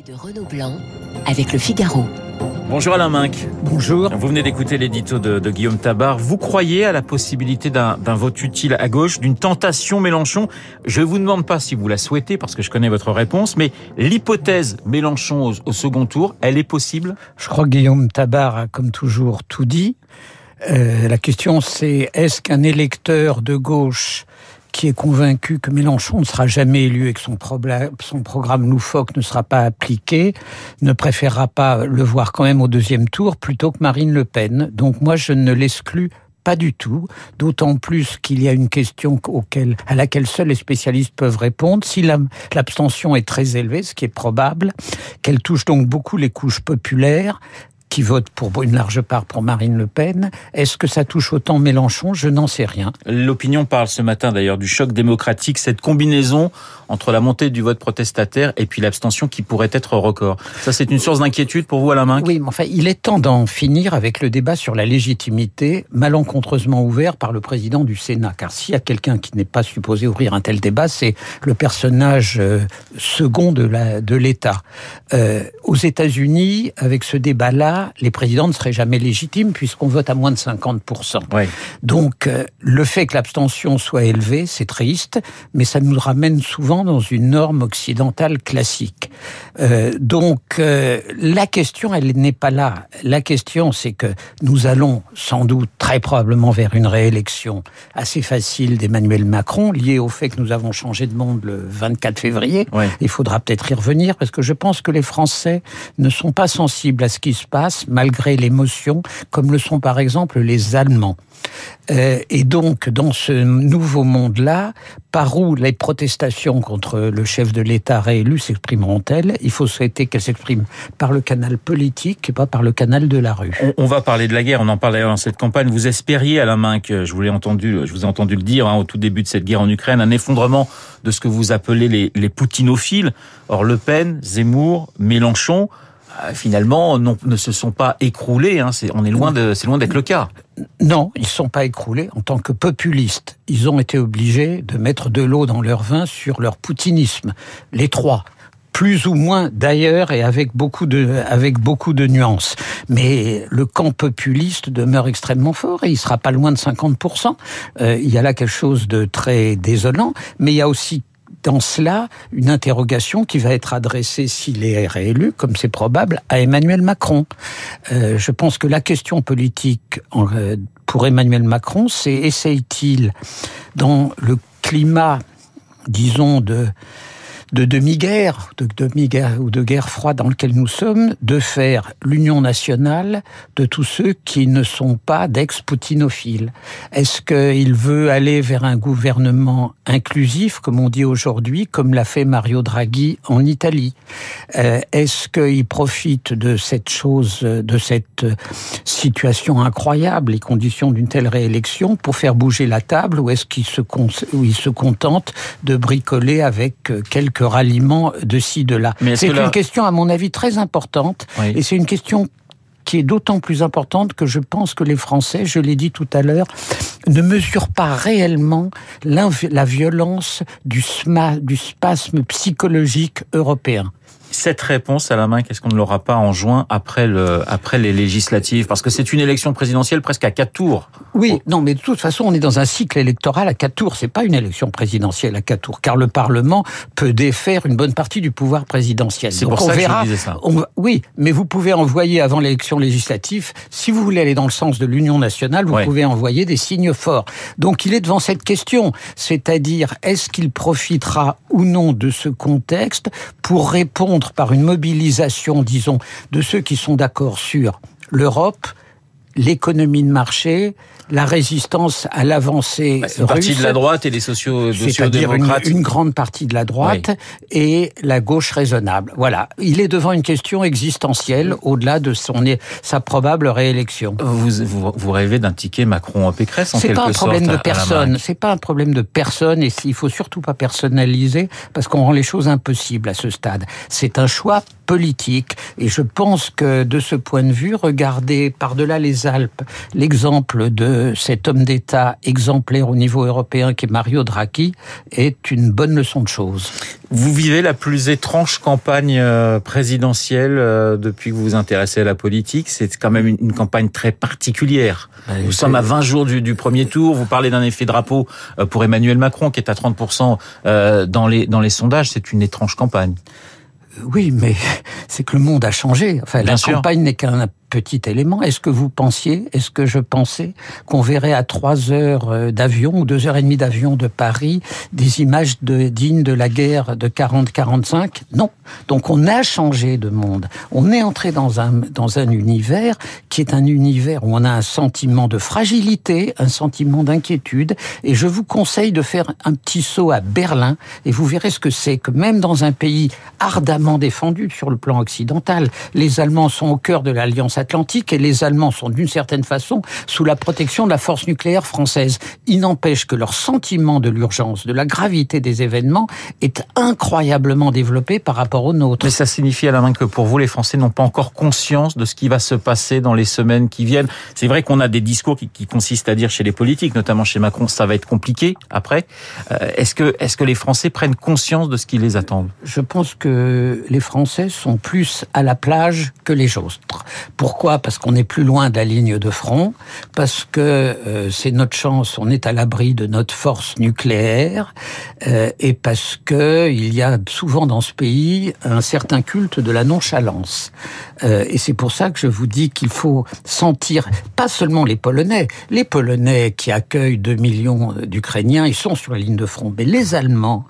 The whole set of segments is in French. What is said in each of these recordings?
de Renaud Blanc avec le Figaro. Bonjour Alain Minck. Bonjour. Vous venez d'écouter l'édito de, de, Guillaume Tabar. Vous croyez à la possibilité d'un vote utile à gauche, d'une tentation Mélenchon? Je vous demande pas si vous la souhaitez, parce que je connais votre réponse, mais l'hypothèse Mélenchon au, au, second tour, elle est possible? Je crois que Guillaume Tabar a comme toujours tout dit. Euh, la question c'est est-ce qu'un électeur de gauche qui est convaincu que Mélenchon ne sera jamais élu et que son, programme loufoque ne sera pas appliqué, ne préférera pas le voir quand même au deuxième tour plutôt que Marine Le Pen. Donc moi, je ne l'exclus pas du tout, d'autant plus qu'il y a une question à laquelle seuls les spécialistes peuvent répondre. Si l'abstention est très élevée, ce qui est probable, qu'elle touche donc beaucoup les couches populaires, qui votent pour une large part pour Marine Le Pen. Est-ce que ça touche autant Mélenchon? Je n'en sais rien. L'opinion parle ce matin d'ailleurs du choc démocratique, cette combinaison entre la montée du vote protestataire et puis l'abstention qui pourrait être record. Ça, c'est une source d'inquiétude pour vous, Alain Minck? Oui, mais enfin, il est temps d'en finir avec le débat sur la légitimité malencontreusement ouvert par le président du Sénat. Car s'il y a quelqu'un qui n'est pas supposé ouvrir un tel débat, c'est le personnage euh, second de l'État. Euh, aux États-Unis, avec ce débat-là, les présidents ne seraient jamais légitimes puisqu'on vote à moins de 50%. Ouais. Donc, euh, le fait que l'abstention soit élevée, c'est triste, mais ça nous ramène souvent dans une norme occidentale classique. Euh, donc, euh, la question, elle n'est pas là. La question, c'est que nous allons sans doute très probablement vers une réélection assez facile d'Emmanuel Macron, liée au fait que nous avons changé de monde le 24 février. Ouais. Il faudra peut-être y revenir parce que je pense que les Français ne sont pas sensibles à ce qui se passe malgré l'émotion, comme le sont par exemple les Allemands. Euh, et donc, dans ce nouveau monde-là, par où les protestations contre le chef de l'État réélu s'exprimeront-elles? Il faut souhaiter qu'elles s'expriment par le canal politique et pas par le canal de la rue. On, va parler de la guerre, on en d'ailleurs dans cette campagne. Vous espériez, à la main, que je vous, entendu, je vous ai entendu le dire hein, au tout début de cette guerre en Ukraine, un effondrement de ce que vous appelez les, les poutinophiles. Or, Le Pen, Zemmour, Mélenchon, finalement non, ne se sont pas écroulés. Hein, c'est, on est loin de, c'est loin d'être le cas. Non, ils ne sont pas écroulés. En tant que populistes, ils ont été obligés de mettre de l'eau dans leur vin sur leur poutinisme. Les trois plus ou moins d'ailleurs et avec beaucoup de avec beaucoup de nuances. Mais le camp populiste demeure extrêmement fort et il sera pas loin de 50 euh, Il y a là quelque chose de très désolant, mais il y a aussi dans cela une interrogation qui va être adressée s'il est réélu, comme c'est probable, à Emmanuel Macron. Euh, je pense que la question politique euh, pour Emmanuel Macron, c'est essaye-t-il, dans le climat, disons, de de demi-guerre, de demi-guerre ou de guerre froide dans lequel nous sommes, de faire l'union nationale de tous ceux qui ne sont pas d'ex-poutinophiles. Est-ce qu'il veut aller vers un gouvernement inclusif, comme on dit aujourd'hui, comme l'a fait Mario Draghi en Italie? Euh, Est-ce qu'il profite de cette chose, de cette situation incroyable, les conditions d'une telle réélection, pour faire bouger la table, ou est-ce qu'il se, se contente de bricoler avec quelques ralliement de ci, de là. C'est une là... question, à mon avis, très importante. Oui. Et c'est une question qui est d'autant plus importante que je pense que les Français, je l'ai dit tout à l'heure, ne mesurent pas réellement la violence du, sma, du spasme psychologique européen cette réponse à la main, qu'est-ce qu'on ne l'aura pas en juin après le après les législatives? Parce que c'est une élection présidentielle presque à quatre tours. Oui, non, mais de toute façon, on est dans un cycle électoral à quatre tours. C'est pas une élection présidentielle à quatre tours, car le Parlement peut défaire une bonne partie du pouvoir présidentiel. C'est pour ça on verra, que je disais ça. On, oui, mais vous pouvez envoyer avant l'élection législative, si vous voulez aller dans le sens de l'union nationale, vous ouais. pouvez envoyer des signes forts. Donc il est devant cette question, c'est-à-dire est-ce qu'il profitera ou non de ce contexte pour répondre par une mobilisation, disons, de ceux qui sont d'accord sur l'Europe, l'économie de marché, la résistance à l'avancée bah, une partie de la droite et les sociaux c'est-à-dire une, une, grande partie de la droite oui. et la gauche raisonnable. Voilà, il est devant une question existentielle au-delà de son sa probable réélection. Vous, vous, vous rêvez d'un ticket Macron-Pécresse en C'est quelque pas un problème de personne. C'est pas un problème de personne et il faut surtout pas personnaliser parce qu'on rend les choses impossibles à ce stade. C'est un choix politique. Et je pense que de ce point de vue, regarder par-delà les Alpes l'exemple de cet homme d'État exemplaire au niveau européen qui est Mario Draghi est une bonne leçon de choses. Vous vivez la plus étrange campagne euh, présidentielle euh, depuis que vous vous intéressez à la politique. C'est quand même une campagne très particulière. Ben, nous sommes à 20 jours du, du, premier tour. Vous parlez d'un effet drapeau euh, pour Emmanuel Macron qui est à 30% dans les, dans les sondages. C'est une étrange campagne. Oui, mais c'est que le monde a changé. Enfin, la campagne n'est qu'un petit élément. Est-ce que vous pensiez, est-ce que je pensais qu'on verrait à trois heures euh, d'avion ou deux heures et demie d'avion de Paris des images de, dignes de la guerre de 40-45 Non. Donc on a changé de monde. On est entré dans un, dans un univers qui est un univers où on a un sentiment de fragilité, un sentiment d'inquiétude. Et je vous conseille de faire un petit saut à Berlin et vous verrez ce que c'est que même dans un pays ardemment défendu sur le plan occidental, les Allemands sont au cœur de l'alliance Atlantique et les Allemands sont d'une certaine façon sous la protection de la force nucléaire française. Il n'empêche que leur sentiment de l'urgence, de la gravité des événements est incroyablement développé par rapport au nôtre. Mais ça signifie à la main que pour vous, les Français n'ont pas encore conscience de ce qui va se passer dans les semaines qui viennent. C'est vrai qu'on a des discours qui, qui, consistent à dire chez les politiques, notamment chez Macron, ça va être compliqué après. Euh, est-ce que, est-ce que les Français prennent conscience de ce qui les attend? Je pense que les Français sont plus à la plage que les autres. Pour pourquoi? Parce qu'on est plus loin de la ligne de front, parce que euh, c'est notre chance, on est à l'abri de notre force nucléaire, euh, et parce que il y a souvent dans ce pays un certain culte de la nonchalance. Euh, et c'est pour ça que je vous dis qu'il faut sentir pas seulement les Polonais, les Polonais qui accueillent 2 millions d'Ukrainiens, ils sont sur la ligne de front, mais les Allemands,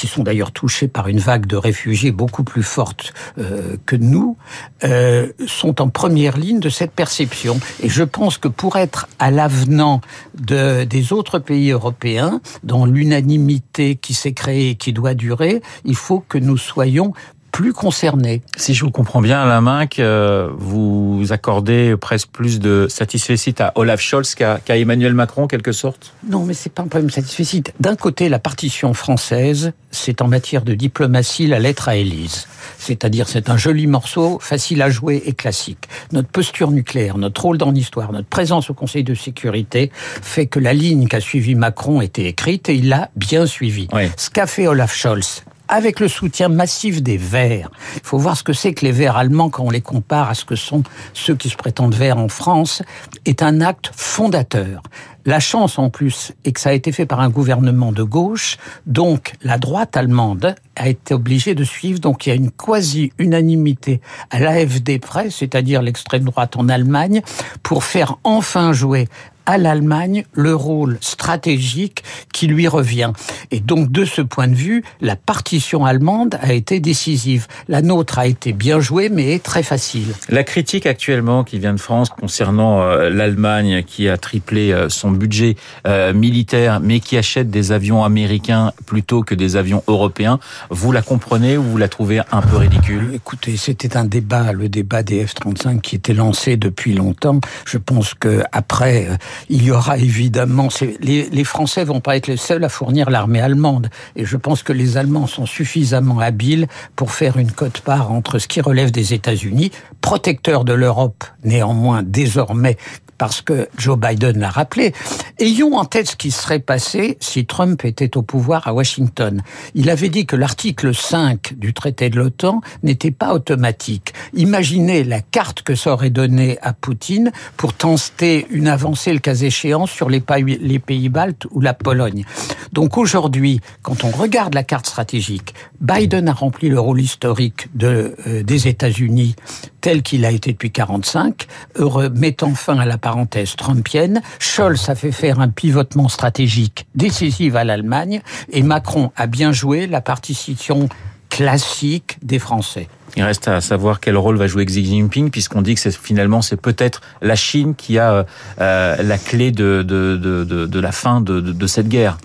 qui sont d'ailleurs touchés par une vague de réfugiés beaucoup plus forte euh, que nous, euh, sont en première ligne de cette perception. Et je pense que pour être à l'avenant de, des autres pays européens, dans l'unanimité qui s'est créée et qui doit durer, il faut que nous soyons plus concernés. Si je vous comprends bien, Alain main que vous accordez presque plus de satisfecit à Olaf Scholz qu'à Emmanuel Macron, en quelque sorte? Non, mais c'est pas un problème satisfecit. D'un côté, la partition française, c'est en matière de diplomatie la lettre à Élise. C'est-à-dire, c'est un joli morceau, facile à jouer et classique. Notre posture nucléaire, notre rôle dans l'histoire, notre présence au Conseil de sécurité fait que la ligne qu'a suivi Macron était écrite et il l'a bien suivie. Ce qu'a fait Olaf Scholz, avec le soutien massif des Verts. Il faut voir ce que c'est que les Verts allemands quand on les compare à ce que sont ceux qui se prétendent Verts en France, est un acte fondateur. La chance en plus est que ça a été fait par un gouvernement de gauche, donc la droite allemande a été obligée de suivre, donc il y a une quasi-unanimité à l'AFD près, c'est-à-dire l'extrême droite en Allemagne, pour faire enfin jouer à l'Allemagne le rôle stratégique qui lui revient. Et donc de ce point de vue, la partition allemande a été décisive. La nôtre a été bien jouée, mais très facile. La critique actuellement qui vient de France concernant euh, l'Allemagne qui a triplé euh, son budget euh, militaire, mais qui achète des avions américains plutôt que des avions européens, vous la comprenez ou vous la trouvez un peu ridicule? Écoutez, c'était un débat, le débat des F-35 qui était lancé depuis longtemps. Je pense que après il y aura évidemment... Les, les Français vont pas être les seuls à fournir l'armée allemande. Et je pense que les Allemands sont suffisamment habiles pour faire une cote-part entre ce qui relève des États-Unis, protecteurs de l'Europe néanmoins désormais parce que Joe Biden l'a rappelé. Ayons en tête ce qui serait passé si Trump était au pouvoir à Washington. Il avait dit que l'article 5 du traité de l'OTAN n'était pas automatique. Imaginez la carte que ça aurait donnée à Poutine pour tenter une avancée, le cas échéant, sur les les pays baltes ou la Pologne. Donc aujourd'hui, quand on regarde la carte stratégique, Biden a rempli le rôle historique de, euh, des États-Unis tel qu'il a été depuis 45, heureux, mettant fin à la parenthèse trumpienne. Scholz a fait faire un pivotement stratégique décisif à l'Allemagne et Macron a bien joué la partition classique des Français. Il reste à savoir quel rôle va jouer Xi Jinping, puisqu'on dit que c'est finalement c'est peut-être la Chine qui a euh, la clé de, de, de, de, la fin de cette guerre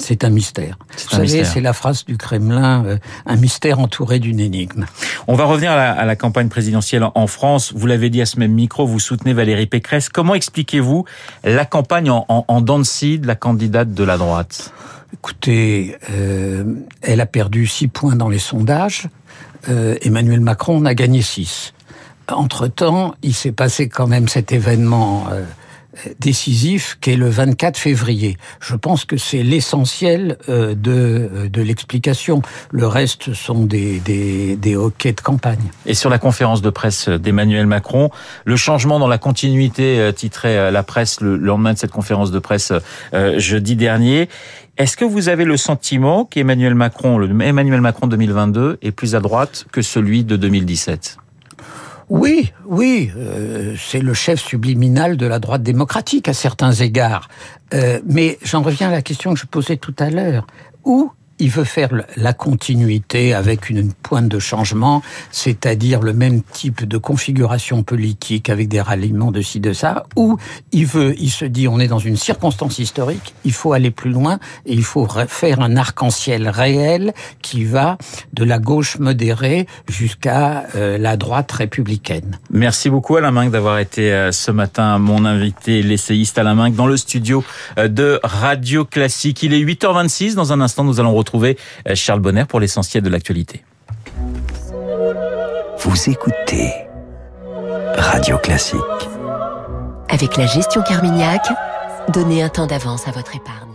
c'est un mystère. Vous savez, c'est la phrase du Kremlin, euh, un mystère entouré d'une énigme. On va revenir à la, campagne présidentielle en France. Vous l'avez dit à ce même micro, vous soutenez Valérie Pécresse. Comment expliquez-vous la campagne en, en, en de la candidate de la droite? Écoutez, euh, elle a perdu 6 points dans les sondages. Euh, Emmanuel Macron en a gagné 6. Entre-temps, il s'est passé quand même cet événement euh, décisif qui est le 24 février. Je pense que c'est l'essentiel euh, de, euh, de l'explication. Le reste sont des, des, des hockey de campagne. Et sur la conférence de presse d'Emmanuel Macron, le changement dans la continuité euh, titrait la presse le lendemain de cette conférence de presse jeudi dernier. Est-ce que vous avez le sentiment qu'Emmanuel Macron, le Emmanuel Macron 2022, est plus à droite que celui de 2017 oui, oui, euh, c'est le chef subliminal de la droite démocratique à certains égards. Euh, mais j'en reviens à la question que je posais tout à l'heure. Où il veut faire la continuité avec une pointe de changement, c'est-à-dire le même type de configuration politique avec des ralliements de ci de ça, ou il veut, il se dit, on est dans une circonstance historique, il faut aller plus loin et il faut faire un arc-en-ciel réel qui va de la gauche modérée jusqu'à euh, la droite républicaine. Merci beaucoup Alain Minck d'avoir été euh, ce matin mon invité, l'essayiste Alain Minck, dans le studio euh, de Radio Classique. Il est 8h26. Dans un instant, nous allons retrouver retrouver euh, Charles Bonner pour l'essentiel de l'actualité. Vous écoutez Radio Classique. Avec la gestion Carmignac, donnez un temps d'avance à votre épargne.